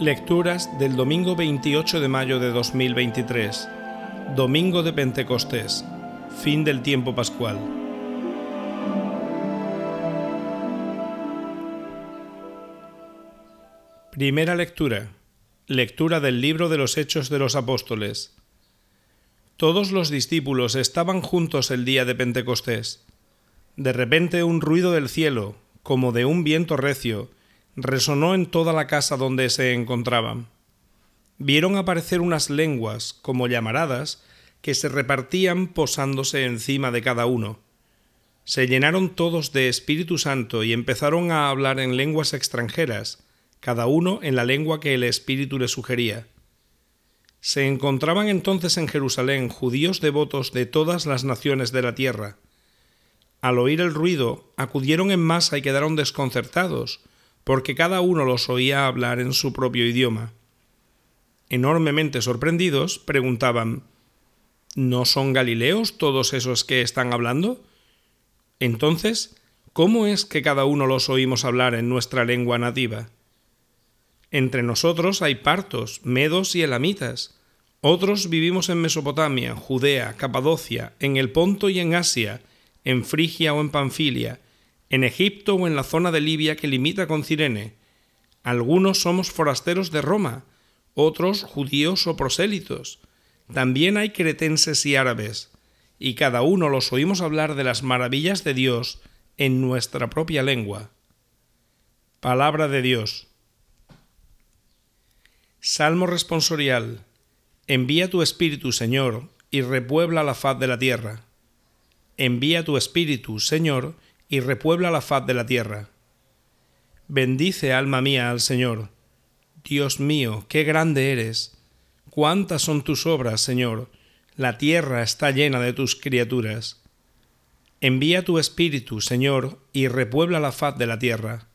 Lecturas del domingo 28 de mayo de 2023, domingo de Pentecostés, fin del tiempo pascual. Primera lectura. Lectura del libro de los Hechos de los Apóstoles. Todos los discípulos estaban juntos el día de Pentecostés. De repente un ruido del cielo, como de un viento recio, resonó en toda la casa donde se encontraban. Vieron aparecer unas lenguas, como llamaradas, que se repartían posándose encima de cada uno. Se llenaron todos de Espíritu Santo y empezaron a hablar en lenguas extranjeras, cada uno en la lengua que el Espíritu le sugería. Se encontraban entonces en Jerusalén judíos devotos de todas las naciones de la tierra. Al oír el ruido, acudieron en masa y quedaron desconcertados, porque cada uno los oía hablar en su propio idioma. Enormemente sorprendidos, preguntaban ¿No son Galileos todos esos que están hablando? Entonces, ¿cómo es que cada uno los oímos hablar en nuestra lengua nativa? Entre nosotros hay partos, medos y elamitas. Otros vivimos en Mesopotamia, Judea, Capadocia, en el Ponto y en Asia, en Frigia o en Panfilia, en Egipto o en la zona de Libia que limita con Cirene. Algunos somos forasteros de Roma, otros judíos o prosélitos. También hay cretenses y árabes, y cada uno los oímos hablar de las maravillas de Dios en nuestra propia lengua. Palabra de Dios. Salmo responsorial. Envía tu espíritu, Señor, y repuebla la faz de la tierra. Envía tu espíritu, Señor, y repuebla la faz de la tierra. Bendice, alma mía, al Señor. Dios mío, qué grande eres. Cuántas son tus obras, Señor. La tierra está llena de tus criaturas. Envía tu espíritu, Señor, y repuebla la faz de la tierra.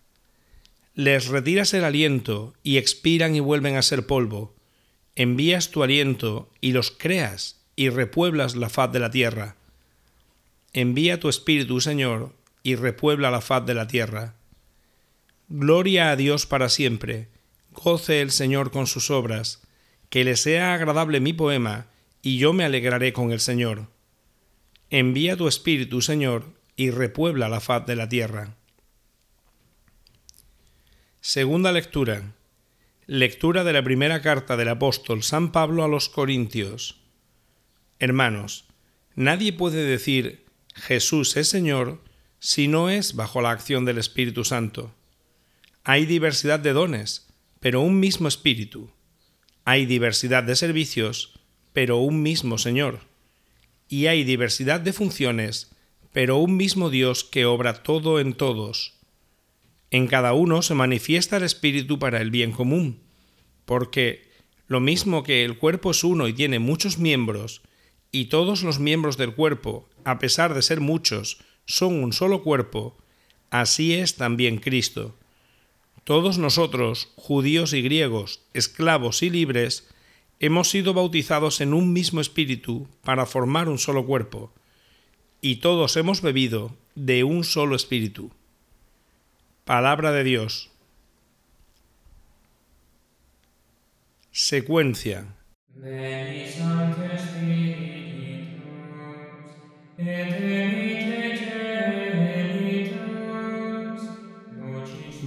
Les retiras el aliento, y expiran y vuelven a ser polvo. Envías tu aliento, y los creas, y repueblas la faz de la tierra. Envía tu espíritu, Señor, y repuebla la faz de la tierra. Gloria a Dios para siempre, goce el Señor con sus obras, que le sea agradable mi poema, y yo me alegraré con el Señor. Envía tu espíritu, Señor, y repuebla la faz de la tierra. Segunda lectura. Lectura de la primera carta del apóstol San Pablo a los Corintios. Hermanos, nadie puede decir Jesús es Señor si no es bajo la acción del Espíritu Santo. Hay diversidad de dones, pero un mismo Espíritu. Hay diversidad de servicios, pero un mismo Señor. Y hay diversidad de funciones, pero un mismo Dios que obra todo en todos. En cada uno se manifiesta el Espíritu para el bien común, porque lo mismo que el cuerpo es uno y tiene muchos miembros, y todos los miembros del cuerpo, a pesar de ser muchos, son un solo cuerpo, así es también Cristo. Todos nosotros, judíos y griegos, esclavos y libres, hemos sido bautizados en un mismo espíritu para formar un solo cuerpo, y todos hemos bebido de un solo espíritu. Palabra de Dios. Secuencia.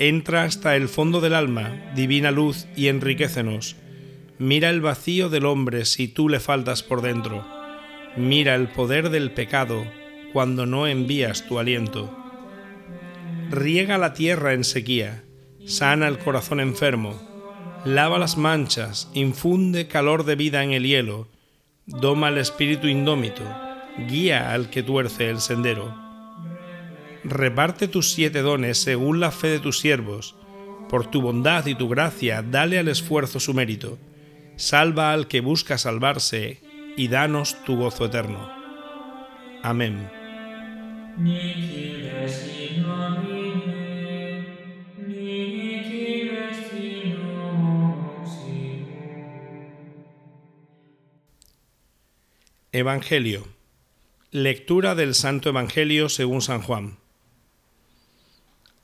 Entra hasta el fondo del alma, divina luz, y enriquecenos. Mira el vacío del hombre si tú le faltas por dentro. Mira el poder del pecado cuando no envías tu aliento. Riega la tierra en sequía, sana el corazón enfermo, lava las manchas, infunde calor de vida en el hielo, doma el espíritu indómito, guía al que tuerce el sendero reparte tus siete dones según la fe de tus siervos. Por tu bondad y tu gracia, dale al esfuerzo su mérito. salva al que busca salvarse, y danos tu gozo eterno. Amén. Evangelio. Lectura del Santo Evangelio según San Juan.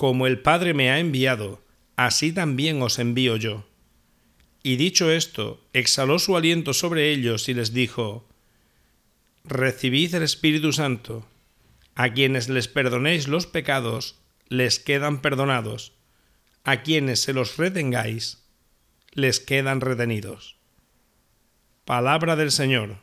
Como el Padre me ha enviado, así también os envío yo. Y dicho esto, exhaló su aliento sobre ellos y les dijo, Recibid el Espíritu Santo. A quienes les perdonéis los pecados, les quedan perdonados. A quienes se los retengáis, les quedan retenidos. Palabra del Señor.